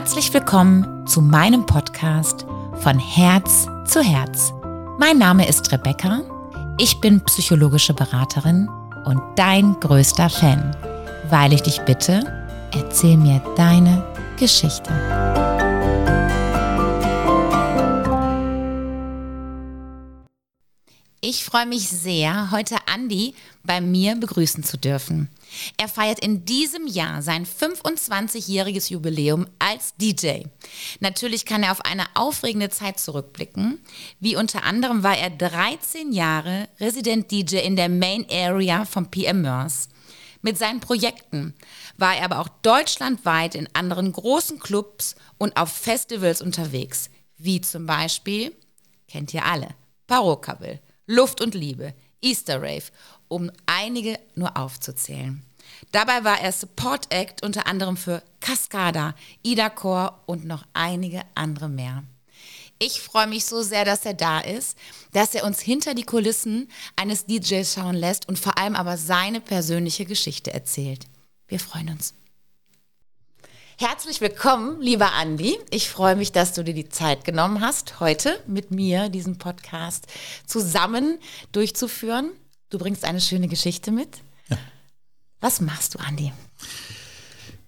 Herzlich willkommen zu meinem Podcast von Herz zu Herz. Mein Name ist Rebecca, ich bin psychologische Beraterin und dein größter Fan, weil ich dich bitte, erzähl mir deine Geschichte. Ich freue mich sehr, heute Andi bei mir begrüßen zu dürfen. Er feiert in diesem Jahr sein 25-jähriges Jubiläum als DJ. Natürlich kann er auf eine aufregende Zeit zurückblicken. Wie unter anderem war er 13 Jahre Resident DJ in der Main Area von PM Mörs. Mit seinen Projekten war er aber auch deutschlandweit in anderen großen Clubs und auf Festivals unterwegs, wie zum Beispiel, kennt ihr alle, Barokkaville. Luft und Liebe, Easter Rave, um einige nur aufzuzählen. Dabei war er Support Act unter anderem für Cascada, Ida Core und noch einige andere mehr. Ich freue mich so sehr, dass er da ist, dass er uns hinter die Kulissen eines DJs schauen lässt und vor allem aber seine persönliche Geschichte erzählt. Wir freuen uns. Herzlich willkommen, lieber Andi. Ich freue mich, dass du dir die Zeit genommen hast, heute mit mir diesen Podcast zusammen durchzuführen. Du bringst eine schöne Geschichte mit. Ja. Was machst du, Andi?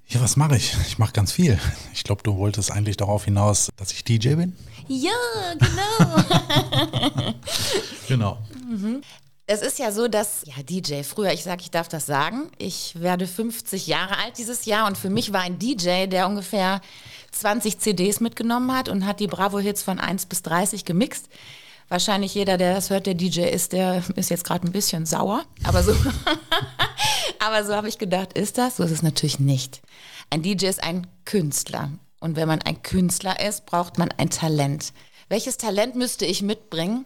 Ja, was mache ich? Ich mache ganz viel. Ich glaube, du wolltest eigentlich darauf hinaus, dass ich DJ bin. Ja, genau. genau. Mhm. Es ist ja so, dass, ja, DJ, früher, ich sage, ich darf das sagen, ich werde 50 Jahre alt dieses Jahr und für mich war ein DJ, der ungefähr 20 CDs mitgenommen hat und hat die Bravo-Hits von 1 bis 30 gemixt. Wahrscheinlich jeder, der das hört, der DJ ist, der ist jetzt gerade ein bisschen sauer. Aber so, so habe ich gedacht, ist das? So ist es natürlich nicht. Ein DJ ist ein Künstler. Und wenn man ein Künstler ist, braucht man ein Talent. Welches Talent müsste ich mitbringen,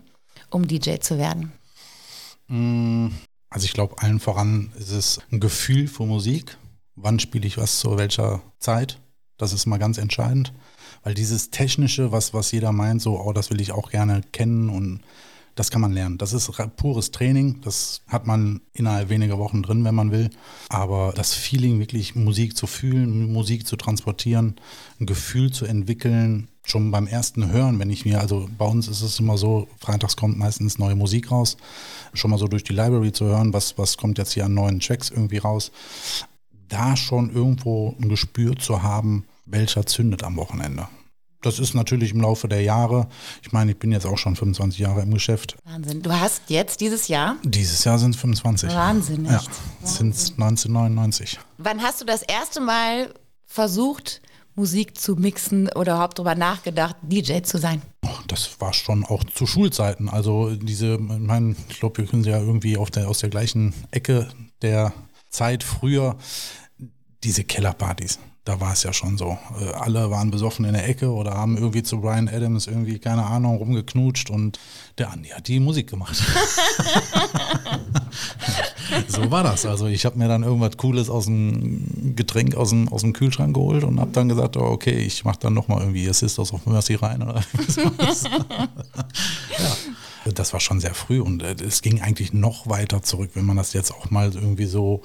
um DJ zu werden? Mm, also ich glaube, allen voran ist es ein Gefühl für Musik. Wann spiele ich was zu welcher Zeit? Das ist mal ganz entscheidend. Weil dieses Technische, was, was jeder meint, so, oh, das will ich auch gerne kennen und das kann man lernen. Das ist pures Training. Das hat man innerhalb weniger Wochen drin, wenn man will. Aber das Feeling, wirklich Musik zu fühlen, Musik zu transportieren, ein Gefühl zu entwickeln, schon beim ersten Hören, wenn ich mir, also bei uns ist es immer so, freitags kommt meistens neue Musik raus, schon mal so durch die Library zu hören, was, was kommt jetzt hier an neuen Tracks irgendwie raus, da schon irgendwo ein Gespür zu haben, welcher zündet am Wochenende. Das ist natürlich im Laufe der Jahre. Ich meine, ich bin jetzt auch schon 25 Jahre im Geschäft. Wahnsinn. Du hast jetzt dieses Jahr? Dieses Jahr sind es 25. Wahnsinn. Ja, sind es 1999. Wann hast du das erste Mal versucht, Musik zu mixen oder überhaupt darüber nachgedacht, DJ zu sein? Das war schon auch zu Schulzeiten. Also diese, ich meine, ich glaube, wir können ja irgendwie auf der, aus der gleichen Ecke der Zeit früher diese Kellerpartys da war es ja schon so. Äh, alle waren besoffen in der Ecke oder haben irgendwie zu Brian Adams irgendwie, keine Ahnung, rumgeknutscht und der Andi hat die Musik gemacht. so war das. Also ich habe mir dann irgendwas Cooles aus dem Getränk aus dem, aus dem Kühlschrank geholt und habe dann gesagt, oh, okay, ich mache dann nochmal irgendwie Sisters of Mercy rein oder was. ja das war schon sehr früh und äh, es ging eigentlich noch weiter zurück, wenn man das jetzt auch mal irgendwie so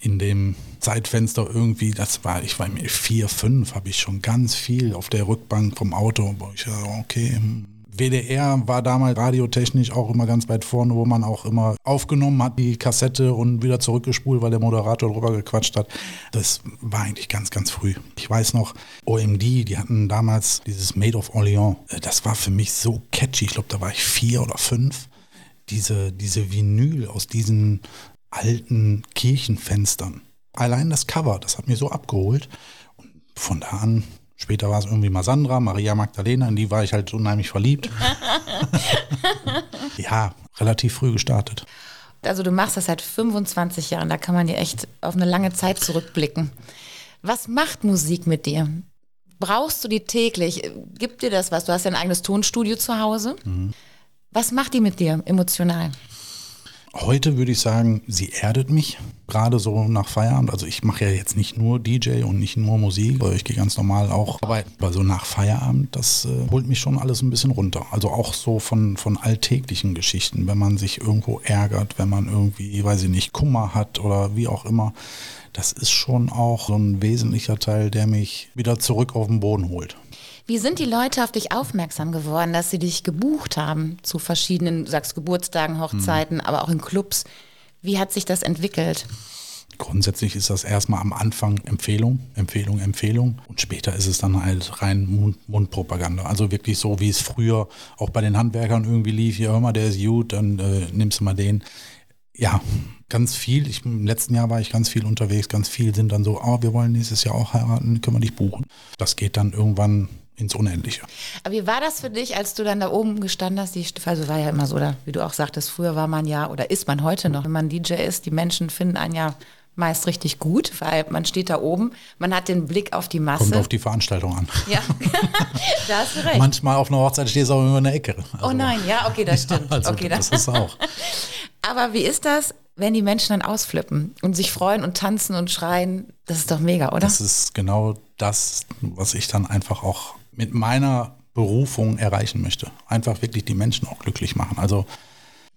in dem Zeitfenster irgendwie, das war, ich war mir vier, fünf, habe ich schon ganz viel auf der Rückbank vom Auto, ich okay, hm, WDR war damals radiotechnisch auch immer ganz weit vorne, wo man auch immer aufgenommen hat, die Kassette und wieder zurückgespult, weil der Moderator drüber gequatscht hat. Das war eigentlich ganz, ganz früh. Ich weiß noch, OMD, die hatten damals dieses Made of Orleans. Äh, das war für mich so catchy. Ich glaube, da war ich vier oder fünf. Diese, diese Vinyl aus diesen alten Kirchenfenstern. Allein das Cover, das hat mir so abgeholt. Und von da an Später war es irgendwie mal Sandra, Maria Magdalena, in die war ich halt unheimlich verliebt. ja, relativ früh gestartet. Also du machst das seit 25 Jahren, da kann man dir echt auf eine lange Zeit zurückblicken. Was macht Musik mit dir? Brauchst du die täglich? Gibt dir das was? Du hast ja ein eigenes Tonstudio zu Hause. Mhm. Was macht die mit dir emotional? Heute würde ich sagen, sie erdet mich, gerade so nach Feierabend. Also ich mache ja jetzt nicht nur DJ und nicht nur Musik, ich gehe ganz normal auch arbeiten. Aber so nach Feierabend, das äh, holt mich schon alles ein bisschen runter. Also auch so von, von alltäglichen Geschichten, wenn man sich irgendwo ärgert, wenn man irgendwie, weiß ich nicht, Kummer hat oder wie auch immer. Das ist schon auch so ein wesentlicher Teil, der mich wieder zurück auf den Boden holt. Wie sind die Leute auf dich aufmerksam geworden, dass sie dich gebucht haben zu verschiedenen, du sagst Geburtstagen, Hochzeiten, mhm. aber auch in Clubs? Wie hat sich das entwickelt? Grundsätzlich ist das erstmal am Anfang Empfehlung, Empfehlung, Empfehlung und später ist es dann halt rein Mund Mundpropaganda. Also wirklich so, wie es früher auch bei den Handwerkern irgendwie lief, ja hör mal, der ist gut, dann äh, nimmst du mal den. Ja, ganz viel. Ich, Im letzten Jahr war ich ganz viel unterwegs, ganz viel sind dann so, oh, wir wollen nächstes Jahr auch heiraten, können wir dich buchen. Das geht dann irgendwann ins Unendliche. Aber wie war das für dich, als du dann da oben gestanden hast? Die, also war ja immer so, oder wie du auch sagtest, früher war man ja, oder ist man heute noch, wenn man DJ ist, die Menschen finden einen ja meist richtig gut, weil man steht da oben, man hat den Blick auf die Masse. Kommt auf die Veranstaltung an. Ja, da hast du recht. Manchmal auf einer Hochzeit stehst du auch immer in der Ecke. Also, oh nein, ja, okay, das stimmt. also, okay, das, das ist auch. Aber wie ist das, wenn die Menschen dann ausflippen und sich freuen und tanzen und schreien? Das ist doch mega, oder? Das ist genau das, was ich dann einfach auch mit meiner Berufung erreichen möchte. Einfach wirklich die Menschen auch glücklich machen. Also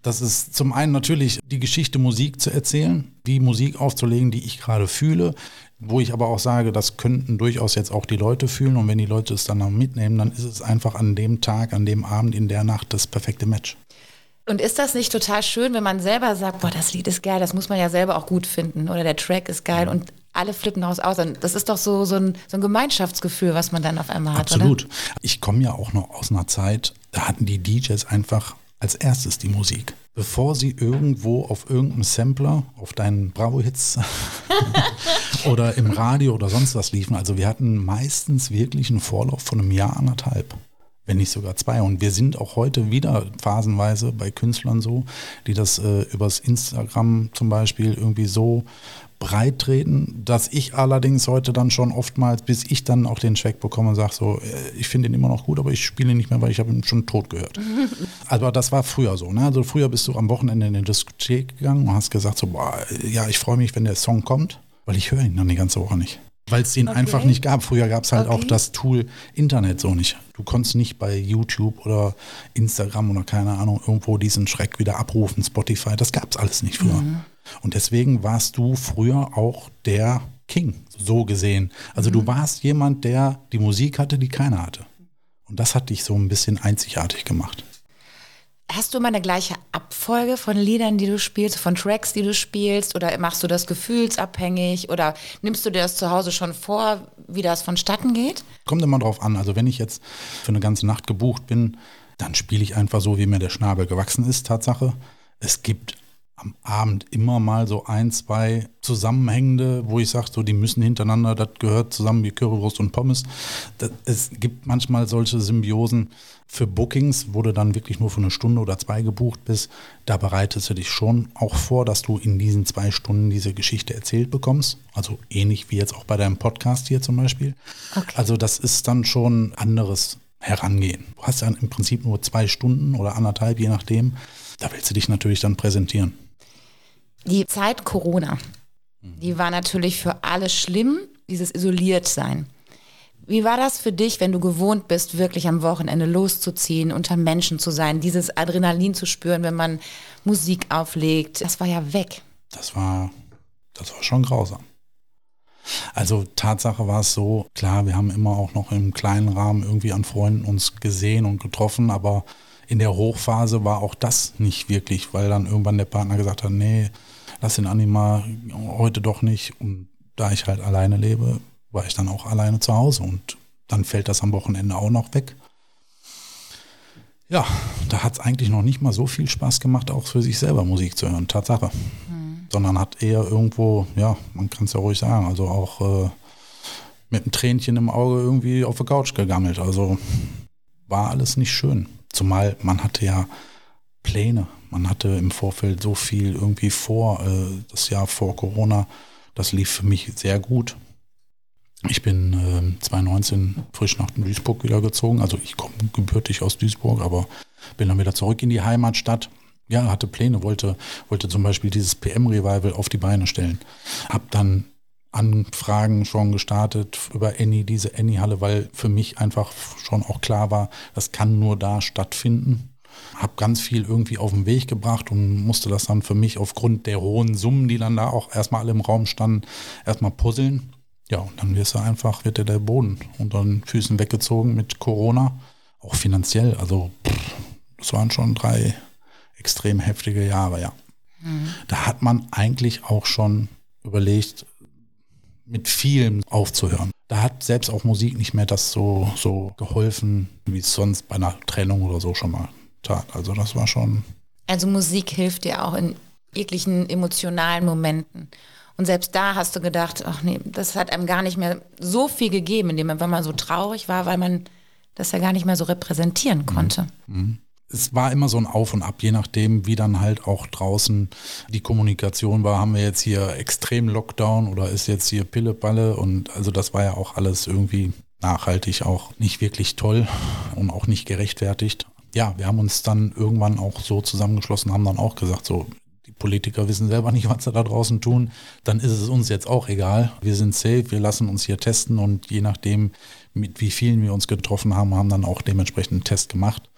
das ist zum einen natürlich die Geschichte Musik zu erzählen, die Musik aufzulegen, die ich gerade fühle, wo ich aber auch sage, das könnten durchaus jetzt auch die Leute fühlen und wenn die Leute es dann noch mitnehmen, dann ist es einfach an dem Tag, an dem Abend, in der Nacht das perfekte Match. Und ist das nicht total schön, wenn man selber sagt, boah, das Lied ist geil, das muss man ja selber auch gut finden oder der Track ist geil und alle flippen aus aus. Das ist doch so, so, ein, so ein Gemeinschaftsgefühl, was man dann auf einmal hat. Absolut. Oder? Ich komme ja auch noch aus einer Zeit, da hatten die DJs einfach als erstes die Musik. Bevor sie irgendwo auf irgendeinem Sampler, auf deinen Bravo-Hits oder im Radio oder sonst was liefen. Also wir hatten meistens wirklich einen Vorlauf von einem Jahr, anderthalb wenn nicht sogar zwei. Und wir sind auch heute wieder phasenweise bei Künstlern so, die das äh, übers Instagram zum Beispiel irgendwie so breit treten, dass ich allerdings heute dann schon oftmals, bis ich dann auch den Check bekomme, sage so, äh, ich finde ihn immer noch gut, aber ich spiele ihn nicht mehr, weil ich habe ihn schon tot gehört. aber das war früher so. Ne? Also früher bist du am Wochenende in eine Diskothek gegangen und hast gesagt so, boah, ja, ich freue mich, wenn der Song kommt, weil ich höre ihn dann die ganze Woche nicht. Weil es den okay. einfach nicht gab. Früher gab es halt okay. auch das Tool Internet so nicht. Du konntest nicht bei YouTube oder Instagram oder keine Ahnung irgendwo diesen Schreck wieder abrufen, Spotify. Das gab es alles nicht früher. Mhm. Und deswegen warst du früher auch der King, so gesehen. Also mhm. du warst jemand, der die Musik hatte, die keiner hatte. Und das hat dich so ein bisschen einzigartig gemacht. Hast du immer eine gleiche Abfolge von Liedern, die du spielst, von Tracks, die du spielst? Oder machst du das gefühlsabhängig? Oder nimmst du dir das zu Hause schon vor, wie das vonstatten geht? Kommt immer drauf an. Also wenn ich jetzt für eine ganze Nacht gebucht bin, dann spiele ich einfach so, wie mir der Schnabel gewachsen ist, Tatsache. Es gibt am Abend immer mal so ein, zwei zusammenhängende, wo ich sage, so die müssen hintereinander, das gehört zusammen wie Currywurst und Pommes. Das, es gibt manchmal solche Symbiosen für Bookings, wo du dann wirklich nur für eine Stunde oder zwei gebucht bist. Da bereitest du dich schon auch vor, dass du in diesen zwei Stunden diese Geschichte erzählt bekommst. Also ähnlich wie jetzt auch bei deinem Podcast hier zum Beispiel. Okay. Also das ist dann schon anderes Herangehen. Du hast ja im Prinzip nur zwei Stunden oder anderthalb, je nachdem. Da willst du dich natürlich dann präsentieren. Die Zeit Corona, die war natürlich für alle schlimm, dieses Isoliertsein. Wie war das für dich, wenn du gewohnt bist, wirklich am Wochenende loszuziehen, unter Menschen zu sein, dieses Adrenalin zu spüren, wenn man Musik auflegt? Das war ja weg. Das war, das war schon grausam. Also Tatsache war es so, klar, wir haben immer auch noch im kleinen Rahmen irgendwie an Freunden uns gesehen und getroffen, aber in der Hochphase war auch das nicht wirklich, weil dann irgendwann der Partner gesagt hat, nee, lass den Anima heute doch nicht. Und da ich halt alleine lebe, war ich dann auch alleine zu Hause und dann fällt das am Wochenende auch noch weg. Ja, da hat es eigentlich noch nicht mal so viel Spaß gemacht, auch für sich selber Musik zu hören, Tatsache. Mhm. Sondern hat eher irgendwo, ja, man kann es ja ruhig sagen, also auch äh, mit einem Tränchen im Auge irgendwie auf der Couch gegammelt. Also war alles nicht schön. Zumal man hatte ja Pläne. Man hatte im Vorfeld so viel irgendwie vor. Äh, das Jahr vor Corona, das lief für mich sehr gut. Ich bin äh, 2019 frisch nach Duisburg wieder gezogen. Also ich komme gebürtig aus Duisburg, aber bin dann wieder zurück in die Heimatstadt. Ja, hatte Pläne, wollte, wollte zum Beispiel dieses PM-Revival auf die Beine stellen. Hab dann Anfragen schon gestartet über Annie, diese Annie-Halle, weil für mich einfach schon auch klar war, das kann nur da stattfinden. Hab ganz viel irgendwie auf den Weg gebracht und musste das dann für mich aufgrund der hohen Summen, die dann da auch erstmal alle im Raum standen, erstmal puzzeln. Ja, und dann wirst du einfach, wird dir der Boden unter den Füßen weggezogen mit Corona, auch finanziell. Also, das waren schon drei extrem heftige Jahre, ja. Mhm. Da hat man eigentlich auch schon überlegt, mit vielem aufzuhören. Da hat selbst auch Musik nicht mehr das so, so geholfen, wie es sonst bei einer Trennung oder so schon mal tat. Also das war schon. Also Musik hilft dir auch in jeglichen emotionalen Momenten. Und selbst da hast du gedacht, ach nee, das hat einem gar nicht mehr so viel gegeben, indem man, wenn man so traurig war, weil man das ja gar nicht mehr so repräsentieren konnte. Mhm. Mhm es war immer so ein Auf und Ab, je nachdem, wie dann halt auch draußen die Kommunikation war. Haben wir jetzt hier extrem Lockdown oder ist jetzt hier Pilleballe? Und also das war ja auch alles irgendwie nachhaltig auch nicht wirklich toll und auch nicht gerechtfertigt. Ja, wir haben uns dann irgendwann auch so zusammengeschlossen, haben dann auch gesagt, so, die Politiker wissen selber nicht, was sie da draußen tun, dann ist es uns jetzt auch egal. Wir sind safe, wir lassen uns hier testen und je nachdem, mit wie vielen wir uns getroffen haben, haben dann auch dementsprechend einen Test gemacht.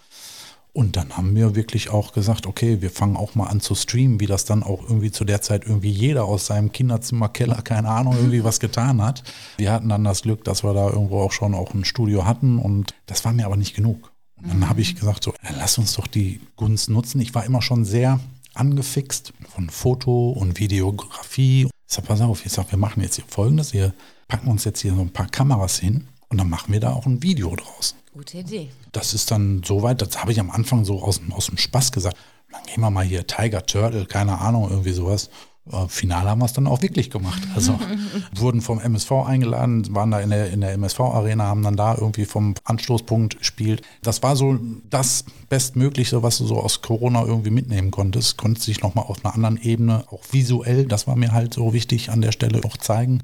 Und dann haben wir wirklich auch gesagt, okay, wir fangen auch mal an zu streamen, wie das dann auch irgendwie zu der Zeit irgendwie jeder aus seinem Kinderzimmer, Keller, keine Ahnung, irgendwie was getan hat. Wir hatten dann das Glück, dass wir da irgendwo auch schon auch ein Studio hatten und das war mir aber nicht genug. Und dann habe ich gesagt, so, lass uns doch die Gunst nutzen. Ich war immer schon sehr angefixt von Foto und Videografie. Ich sag, pass auf, ich sag, wir machen jetzt hier folgendes, wir packen uns jetzt hier so ein paar Kameras hin und dann machen wir da auch ein Video draus. Gute Idee. Das ist dann soweit, das habe ich am Anfang so aus, aus dem Spaß gesagt. Dann gehen wir mal hier Tiger Turtle, keine Ahnung, irgendwie sowas. Äh, Finale haben wir es dann auch wirklich gemacht. Also wurden vom MSV eingeladen, waren da in der, in der MSV-Arena, haben dann da irgendwie vom Anstoßpunkt gespielt. Das war so das Bestmögliche, was du so aus Corona irgendwie mitnehmen konntest. Konnte sich nochmal auf einer anderen Ebene, auch visuell, das war mir halt so wichtig an der Stelle auch zeigen.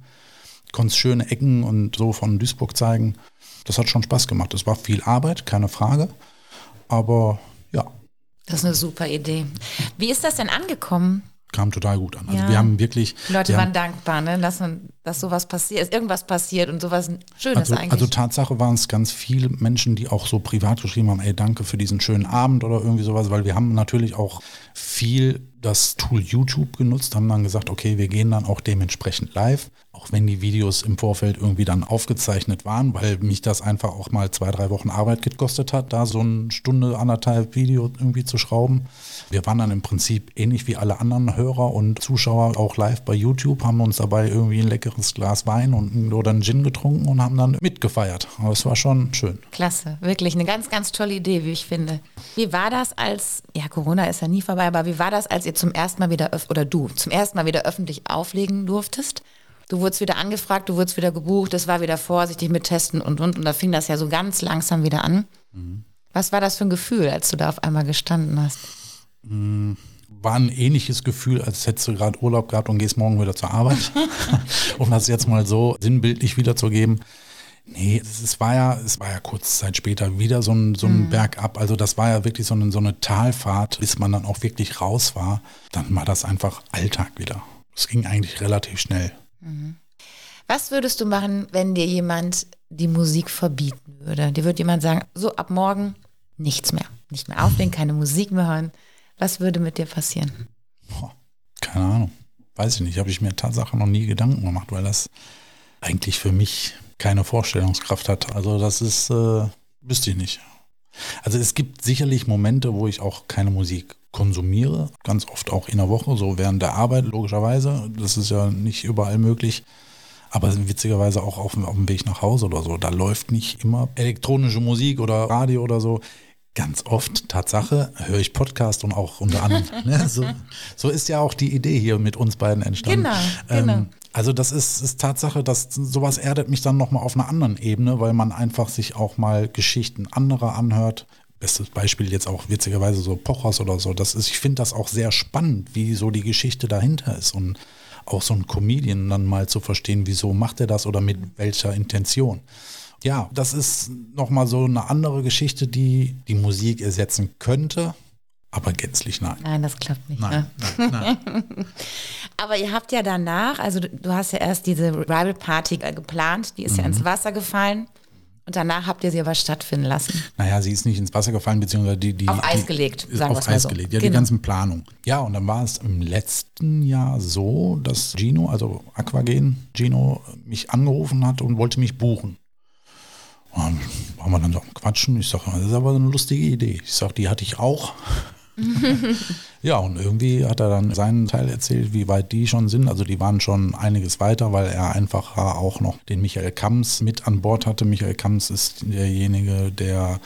Konntest schöne Ecken und so von Duisburg zeigen das hat schon Spaß gemacht. Es war viel Arbeit, keine Frage. Aber ja. Das ist eine super Idee. Wie ist das denn angekommen? Kam total gut an. Also ja. wir haben wirklich. Die Leute waren haben, dankbar, ne? dass, dass sowas passiert, irgendwas passiert und sowas Schönes also, eigentlich. Also Tatsache waren es ganz viele Menschen, die auch so privat geschrieben haben, ey, danke für diesen schönen Abend oder irgendwie sowas, weil wir haben natürlich auch viel das Tool YouTube genutzt, haben dann gesagt, okay, wir gehen dann auch dementsprechend live auch wenn die Videos im Vorfeld irgendwie dann aufgezeichnet waren, weil mich das einfach auch mal zwei, drei Wochen Arbeit gekostet hat, da so eine Stunde, anderthalb Video irgendwie zu schrauben. Wir waren dann im Prinzip ähnlich wie alle anderen Hörer und Zuschauer auch live bei YouTube, haben uns dabei irgendwie ein leckeres Glas Wein und, oder einen Gin getrunken und haben dann mitgefeiert. Aber es war schon schön. Klasse, wirklich eine ganz, ganz tolle Idee, wie ich finde. Wie war das als, ja, Corona ist ja nie vorbei, aber wie war das, als ihr zum ersten Mal wieder, oder du zum ersten Mal wieder öffentlich auflegen durftest? du wurdest wieder angefragt, du wurdest wieder gebucht, es war wieder vorsichtig mit Testen und und und da fing das ja so ganz langsam wieder an. Mhm. Was war das für ein Gefühl, als du da auf einmal gestanden hast? Mhm. War ein ähnliches Gefühl, als hättest du gerade Urlaub gehabt und gehst morgen wieder zur Arbeit. um das jetzt mal so sinnbildlich wiederzugeben. Nee, es war ja, es war ja kurz Zeit später wieder so ein, so ein mhm. Bergab. Also das war ja wirklich so eine, so eine Talfahrt, bis man dann auch wirklich raus war. Dann war das einfach Alltag wieder. Es ging eigentlich relativ schnell. Mhm. Was würdest du machen, wenn dir jemand die Musik verbieten würde? Dir würde jemand sagen, so ab morgen nichts mehr. Nicht mehr auflegen, keine Musik mehr hören. Was würde mit dir passieren? Boah, keine Ahnung. Weiß ich nicht. Habe ich mir Tatsache noch nie Gedanken gemacht, weil das eigentlich für mich keine Vorstellungskraft hat. Also das ist, äh, wüsste ich nicht. Also es gibt sicherlich Momente, wo ich auch keine Musik konsumiere, ganz oft auch in der Woche, so während der Arbeit logischerweise. Das ist ja nicht überall möglich. Aber witzigerweise auch auf, auf dem Weg nach Hause oder so. Da läuft nicht immer elektronische Musik oder Radio oder so. Ganz oft, Tatsache, höre ich Podcast und auch unter anderem. ne, so, so, ist ja auch die Idee hier mit uns beiden entstanden. Genau, genau. Ähm, also das ist, ist Tatsache, dass sowas erdet mich dann nochmal auf einer anderen Ebene, weil man einfach sich auch mal Geschichten anderer anhört, bestes Beispiel jetzt auch witzigerweise so Pochers oder so. Das ist, ich finde das auch sehr spannend, wie so die Geschichte dahinter ist und auch so ein Comedian dann mal zu verstehen, wieso macht er das oder mit welcher Intention. Ja, das ist nochmal so eine andere Geschichte, die die Musik ersetzen könnte, aber gänzlich nein. Nein, das klappt nicht. Nein, ne? nein, nein. Aber ihr habt ja danach, also du, hast ja erst diese Rival Party äh, geplant, die ist Mhm. ja ins Wasser gefallen. Und danach habt ihr sie aber stattfinden lassen. Naja, sie ist nicht ins Wasser gefallen, beziehungsweise die. die Auf Eis die, gelegt, ist sagen Auf Eis so. gelegt, ja, die Genau. ganzen Planungen. Ja, und dann war es im letzten Jahr so, dass Gino, also Aquagen, Gino, mich angerufen hat und wollte mich buchen. Und dann waren wir dann so am Quatschen. Ich sage, das ist aber eine lustige Idee. Ich sage, die hatte ich auch. ja, und irgendwie hat er dann seinen Teil erzählt, wie weit die schon sind. Also die waren schon einiges weiter, weil er einfach auch noch den Michael Kamms mit an Bord hatte. Michael Kamms ist derjenige, der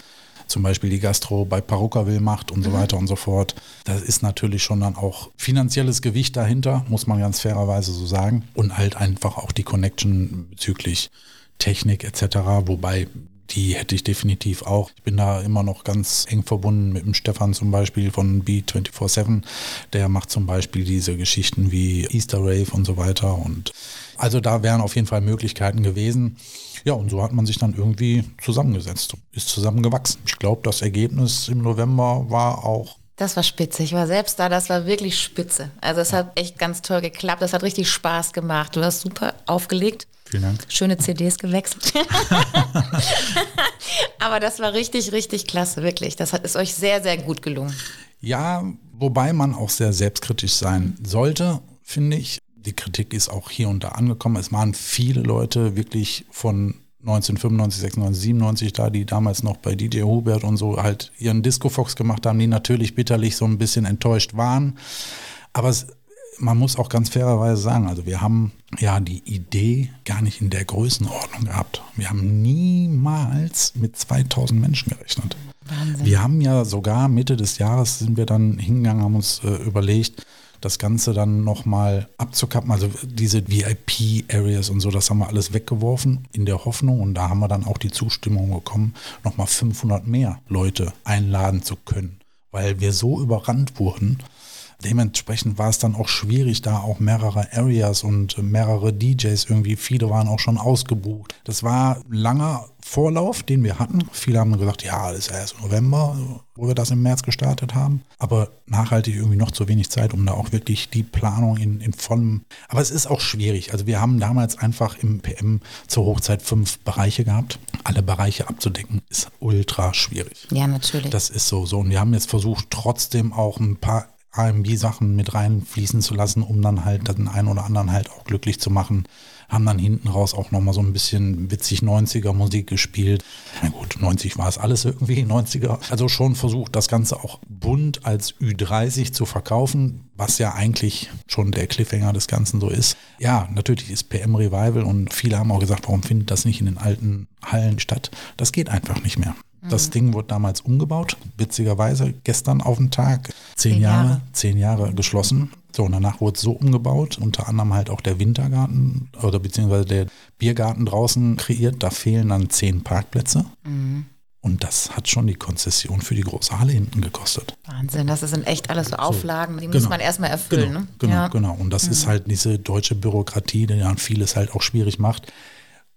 zum Beispiel die Gastro bei Parukkaville macht und so weiter und so fort. Da ist natürlich schon dann auch finanzielles Gewicht dahinter, muss man ganz fairerweise so sagen. Und halt einfach auch die Connection bezüglich Technik etc. Wobei die hätte ich definitiv auch. Ich bin da immer noch ganz eng verbunden mit dem Stefan zum Beispiel von B247. Der macht zum Beispiel diese Geschichten wie Easter Rave und so weiter. Und also da wären auf jeden Fall Möglichkeiten gewesen. Ja, und so hat man sich dann irgendwie zusammengesetzt, ist zusammengewachsen. Ich glaube, das Ergebnis im November war auch Das war spitze. Ich war selbst da, das war wirklich spitze. Also es hat echt ganz toll geklappt. Das hat richtig Spaß gemacht. Du hast super aufgelegt. Vielen Dank. Schöne CDs gewechselt. Aber das war richtig, richtig klasse, wirklich. Das hat, ist euch sehr, sehr gut gelungen. Ja, wobei man auch sehr selbstkritisch sein sollte, finde ich. Die Kritik ist auch hier und da angekommen. Es waren viele Leute wirklich von 1995, 96, 97 da, die damals noch bei DJ Hubert und so halt ihren Disco Fox gemacht haben, die natürlich bitterlich so ein bisschen enttäuscht waren. Aber es, man muss auch ganz fairerweise sagen, also wir haben ja die Idee gar nicht in der Größenordnung gehabt. Wir haben niemals mit 2000 Menschen gerechnet. Wahnsinn. Wir haben ja sogar Mitte des Jahres sind wir dann hingegangen, haben uns äh, überlegt, das Ganze dann nochmal abzukappen. Also diese VIP-Areas und so, das haben wir alles weggeworfen in der Hoffnung und da haben wir dann auch die Zustimmung bekommen, nochmal 500 mehr Leute einladen zu können, weil wir so überrannt wurden. Dementsprechend war es dann auch schwierig, da auch mehrere Areas und mehrere DJs irgendwie, viele waren auch schon ausgebucht. Das war ein langer Vorlauf, den wir hatten. Viele haben gesagt, ja, das ist ja erst November, wo wir das im März gestartet haben. Aber nachhaltig irgendwie noch zu wenig Zeit, um da auch wirklich die Planung in, in vollem. Aber es ist auch schwierig. Also wir haben damals einfach im PM zur Hochzeit fünf Bereiche gehabt. Alle Bereiche abzudecken ist ultra schwierig. Ja, natürlich. Das ist so, so. Und wir haben jetzt versucht, trotzdem auch ein paar R&B-Sachen mit reinfließen zu lassen, um dann halt den einen oder anderen halt auch glücklich zu machen. Haben dann hinten raus auch nochmal so ein bisschen witzig 90er Musik gespielt. Na gut, 90 war es alles irgendwie, 90er. Also schon versucht, das Ganze auch bunt als Ü30 zu verkaufen, was ja eigentlich schon der Cliffhanger des Ganzen so ist. Ja, natürlich ist PM Revival und viele haben auch gesagt, warum findet das nicht in den alten Hallen statt? Das geht einfach nicht mehr. Das Ding wurde damals umgebaut, witzigerweise gestern auf den Tag. Zehn, Zehn Jahre, Jahre. zehn Jahre geschlossen. So, und danach wurde es so umgebaut, unter anderem halt auch der Wintergarten oder beziehungsweise der Biergarten draußen kreiert. Da fehlen dann zehn Parkplätze. Und das hat schon die Konzession für die große Halle hinten gekostet. Wahnsinn, das sind echt alles so Auflagen, die muss Genau. man erstmal erfüllen. Genau, ne? genau, ja. genau. Und das ist halt diese deutsche Bürokratie, die dann vieles halt auch schwierig macht.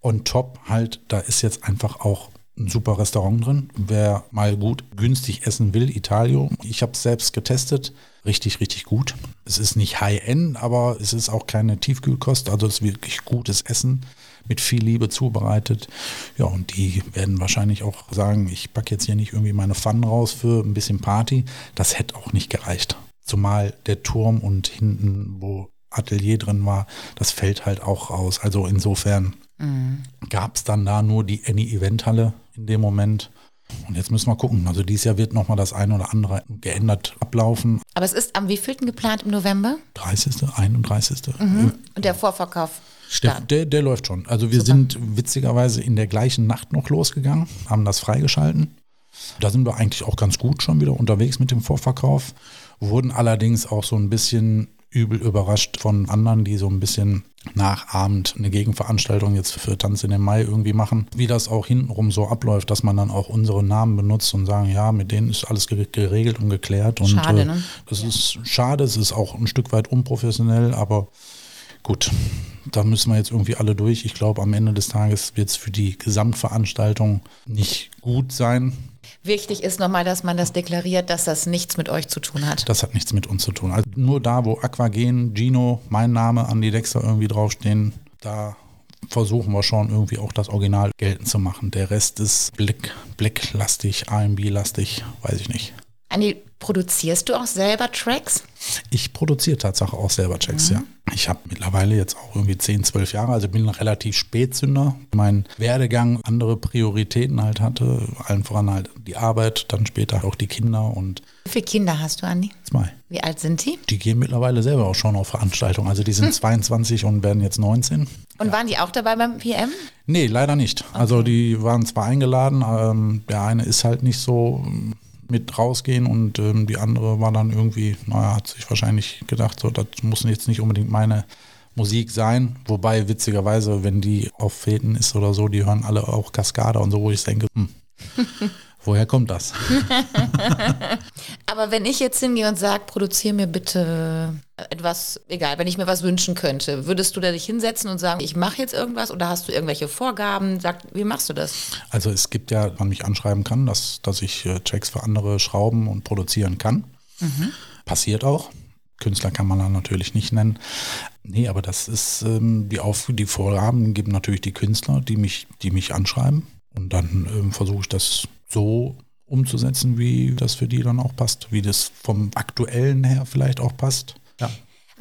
Und top halt, da ist jetzt einfach auch ein super Restaurant drin. Wer mal gut günstig essen will, Italio. Ich habe es selbst getestet. Richtig, richtig gut. Es ist nicht High-End, aber es ist auch keine Tiefkühlkost. Also es ist wirklich gutes Essen mit viel Liebe zubereitet. Ja, und die werden wahrscheinlich auch sagen, ich packe jetzt hier nicht irgendwie meine Pfannen raus für ein bisschen Party. Das hätte auch nicht gereicht. Zumal der Turm und hinten, wo Atelier drin war, das fällt halt auch raus. Also insofern gab es dann da nur die Any-Event-Halle in dem Moment. Und jetzt müssen wir gucken. Also dieses Jahr wird nochmal das eine oder andere geändert ablaufen. Aber es ist am wievielten geplant im November? 30., 31. Und der Vorverkauf Der, der, der läuft schon. Also wir sind witzigerweise in der gleichen Nacht noch losgegangen, haben das freigeschalten. Da sind wir eigentlich auch ganz gut schon wieder unterwegs mit dem Vorverkauf. Wurden allerdings auch so ein bisschen übel überrascht von anderen, die so ein bisschen nachahmend eine Gegenveranstaltung jetzt für Tanz in den Mai irgendwie machen. Wie das auch hintenrum so abläuft, dass man dann auch unsere Namen benutzt und sagen, ja, mit denen ist alles gere- geregelt und geklärt. Und Schade, äh, ne? das ist schade, es ist auch ein Stück weit unprofessionell, aber gut, da müssen wir jetzt irgendwie alle durch. Ich glaube, am Ende des Tages wird es für die Gesamtveranstaltung nicht gut sein. Wichtig ist nochmal, dass man das deklariert, dass das nichts mit euch zu tun hat. Das hat nichts mit uns zu tun. Also nur da, wo Aquagen, Gino, mein Name, Andi Dexter irgendwie draufstehen, da versuchen wir schon irgendwie auch das Original geltend zu machen. Der Rest ist Blick, Blicklastig, RB-lastig, weiß ich nicht. Andi, produzierst du auch selber Tracks? Ich produziere tatsächlich auch selber Tracks, mhm. ja. Ich habe mittlerweile jetzt auch irgendwie 10, 12 Jahre, also bin relativ Spätzünder. Mein Werdegang andere Prioritäten halt hatte, allen voran halt die Arbeit, dann später auch die Kinder und Wie viele Kinder hast du, Andi? Zwei. Wie alt sind die? Die gehen mittlerweile selber auch schon auf Veranstaltungen. Also die sind 22 und werden jetzt 19. Und ja. waren die auch dabei beim PM? Nee, leider nicht. Okay. Also die waren zwar eingeladen, ähm, der eine ist halt nicht so mit rausgehen und ähm, die andere war dann irgendwie, naja, hat sich wahrscheinlich gedacht, so, das muss jetzt nicht unbedingt meine Musik sein. Wobei witzigerweise, wenn die auf Fäden ist oder so, die hören alle auch Kaskade und so, wo ich denke, hm, woher kommt das? Aber wenn ich jetzt hingehe und sage, produziere mir bitte etwas, egal, wenn ich mir was wünschen könnte, würdest du da dich hinsetzen und sagen, ich mache jetzt irgendwas oder hast du irgendwelche Vorgaben? Sag, wie machst du das? Also es gibt ja, man mich anschreiben kann, dass, dass ich äh, Tracks für andere schrauben und produzieren kann. Mhm. Passiert auch. Künstler kann man dann natürlich nicht nennen. Nee, aber das ist ähm, die, Auf die Vorgaben geben natürlich die Künstler, die mich, die mich anschreiben. Und dann ähm, versuche ich das so umzusetzen, wie das für die dann auch passt, wie das vom aktuellen her vielleicht auch passt. Ja.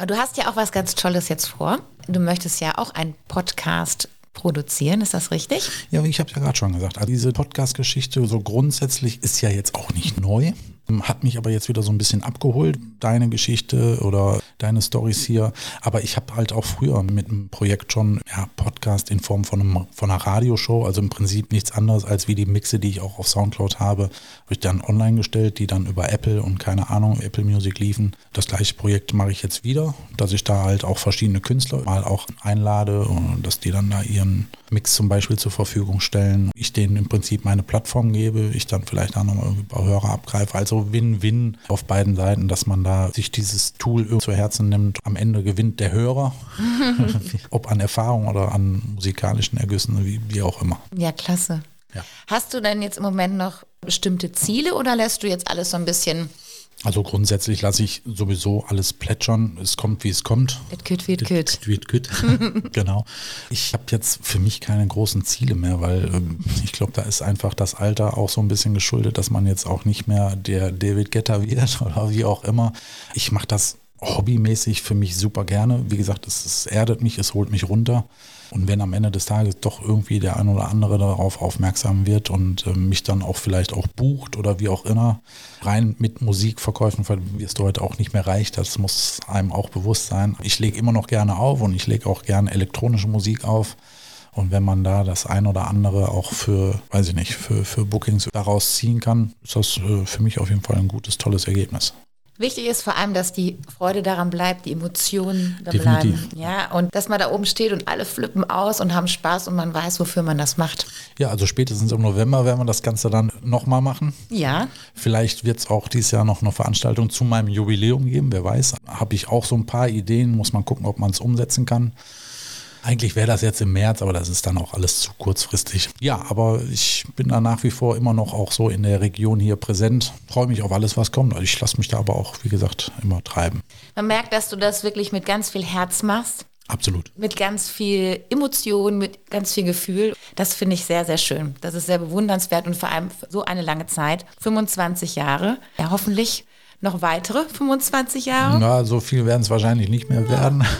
Du hast ja auch was ganz Tolles jetzt vor. Du möchtest ja auch einen Podcast produzieren, ist das richtig? Ja, ich habe ja gerade schon gesagt, also diese Podcast-Geschichte so grundsätzlich ist ja jetzt auch nicht neu. Hat mich aber jetzt wieder so ein bisschen abgeholt, deine Geschichte oder deine Stories hier. Aber ich habe halt auch früher mit einem Projekt schon ja, Podcast in Form von, einem, von einer Radioshow, also im Prinzip nichts anderes als wie die Mixe, die ich auch auf Soundcloud habe, habe ich dann online gestellt, die dann über Apple und keine Ahnung, Apple Music liefen. Das gleiche Projekt mache ich jetzt wieder, dass ich da halt auch verschiedene Künstler mal auch einlade und dass die dann da ihren Mix zum Beispiel zur Verfügung stellen. Ich denen im Prinzip meine Plattform gebe, ich dann vielleicht auch nochmal über Hörer abgreife. Also Win-Win auf beiden Seiten, dass man da sich dieses Tool zu Herzen nimmt. Am Ende gewinnt der Hörer, ob an Erfahrung oder an musikalischen Ergüssen, wie, wie auch immer. Ja, klasse. Ja. Hast du denn jetzt im Moment noch bestimmte Ziele oder lässt du jetzt alles so ein bisschen also grundsätzlich lasse ich sowieso alles plätschern. Es kommt, wie es kommt. It could, it could. It could. genau. Ich habe jetzt für mich keine großen Ziele mehr, weil ähm, ich glaube, da ist einfach das Alter auch so ein bisschen geschuldet, dass man jetzt auch nicht mehr der David Getter wird oder wie auch immer. Ich mache das hobbymäßig für mich super gerne. Wie gesagt, es, es erdet mich, es holt mich runter. Und wenn am Ende des Tages doch irgendwie der ein oder andere darauf aufmerksam wird und äh, mich dann auch vielleicht auch bucht oder wie auch immer, rein mit Musikverkäufen wirst du heute auch nicht mehr reich, das muss einem auch bewusst sein. Ich lege immer noch gerne auf und ich lege auch gerne elektronische Musik auf. Und wenn man da das ein oder andere auch für, weiß ich nicht, für, für Bookings daraus ziehen kann, ist das äh, für mich auf jeden Fall ein gutes, tolles Ergebnis. Wichtig ist vor allem, dass die Freude daran bleibt, die Emotionen da bleiben. Ja, und dass man da oben steht und alle flippen aus und haben Spaß und man weiß, wofür man das macht. Ja, also spätestens im November werden wir das Ganze dann nochmal machen. Ja. Vielleicht wird es auch dieses Jahr noch eine Veranstaltung zu meinem Jubiläum geben, wer weiß. Habe ich auch so ein paar Ideen, muss man gucken, ob man es umsetzen kann. Eigentlich wäre das jetzt im März, aber das ist dann auch alles zu kurzfristig. Ja, aber ich bin da nach wie vor immer noch auch so in der Region hier präsent. Freue mich auf alles, was kommt. Also ich lasse mich da aber auch, wie gesagt, immer treiben. Man merkt, dass du das wirklich mit ganz viel Herz machst. Absolut. Mit ganz viel Emotion, mit ganz viel Gefühl. Das finde ich sehr, sehr schön. Das ist sehr bewundernswert und vor allem so eine lange Zeit. 25 Jahre. Ja, hoffentlich noch weitere 25 Jahre? Na, so viel werden es wahrscheinlich nicht mehr werden.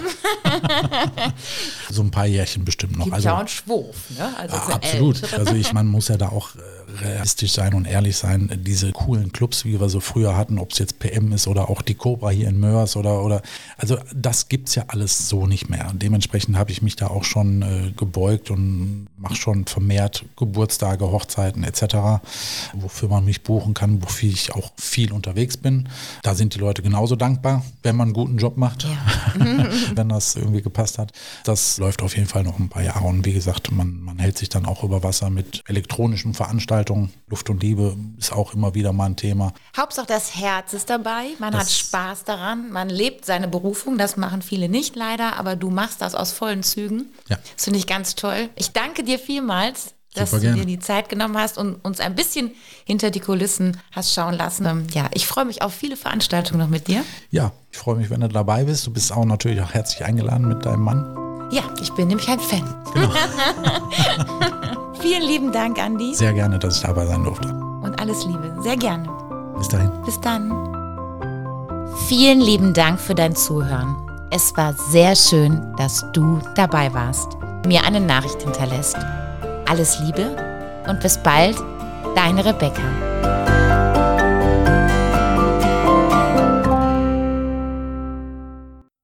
so ein paar Jährchen bestimmt noch. Gibt also, ja auch Schwurf, ne? Also ja, absolut. Also ich, man muss ja da auch äh, realistisch sein und ehrlich sein. Diese coolen Clubs, wie wir so früher hatten, ob es jetzt PM ist oder auch die Cobra hier in Mörs oder, oder, also das gibt es ja alles so nicht mehr. Und dementsprechend habe ich mich da auch schon äh, gebeugt und mache schon vermehrt Geburtstage, Hochzeiten etc., wofür man mich buchen kann, wofür ich auch viel unterwegs bin. Da sind die Leute genauso dankbar, wenn man einen guten Job macht, Ja. wenn das irgendwie gepasst hat. Das läuft auf jeden Fall noch ein paar Jahre. Und wie gesagt, man, man hält sich dann auch über Wasser mit elektronischen Veranstaltungen. Luft und Liebe ist auch immer wieder mal ein Thema. Hauptsache das Herz ist dabei, man hat Das- Spaß daran, man lebt seine Berufung, das machen viele nicht leider, aber du machst das aus vollen Zügen. Ja. Das finde ich ganz toll. Ich danke dir vielmals, dass Super du gerne. dir die Zeit genommen hast und uns ein bisschen hinter die Kulissen hast schauen lassen. Ähm, Ja, ich freue mich auf viele Veranstaltungen noch mit dir. Ja, ich freue mich, wenn du dabei bist. Du bist auch natürlich auch herzlich eingeladen mit deinem Mann. Ja, ich bin nämlich ein Fan. Genau. Vielen lieben Dank, Andi, Sehr gerne, dass ich dabei sein durfte. und alles Liebe. Sehr gerne. Bis dahin. Bis dann. Vielen lieben Dank für dein Zuhören. Es war sehr schön, dass du dabei warst, mir eine Nachricht hinterlässt. Alles Liebe und bis bald, deine Rebecca.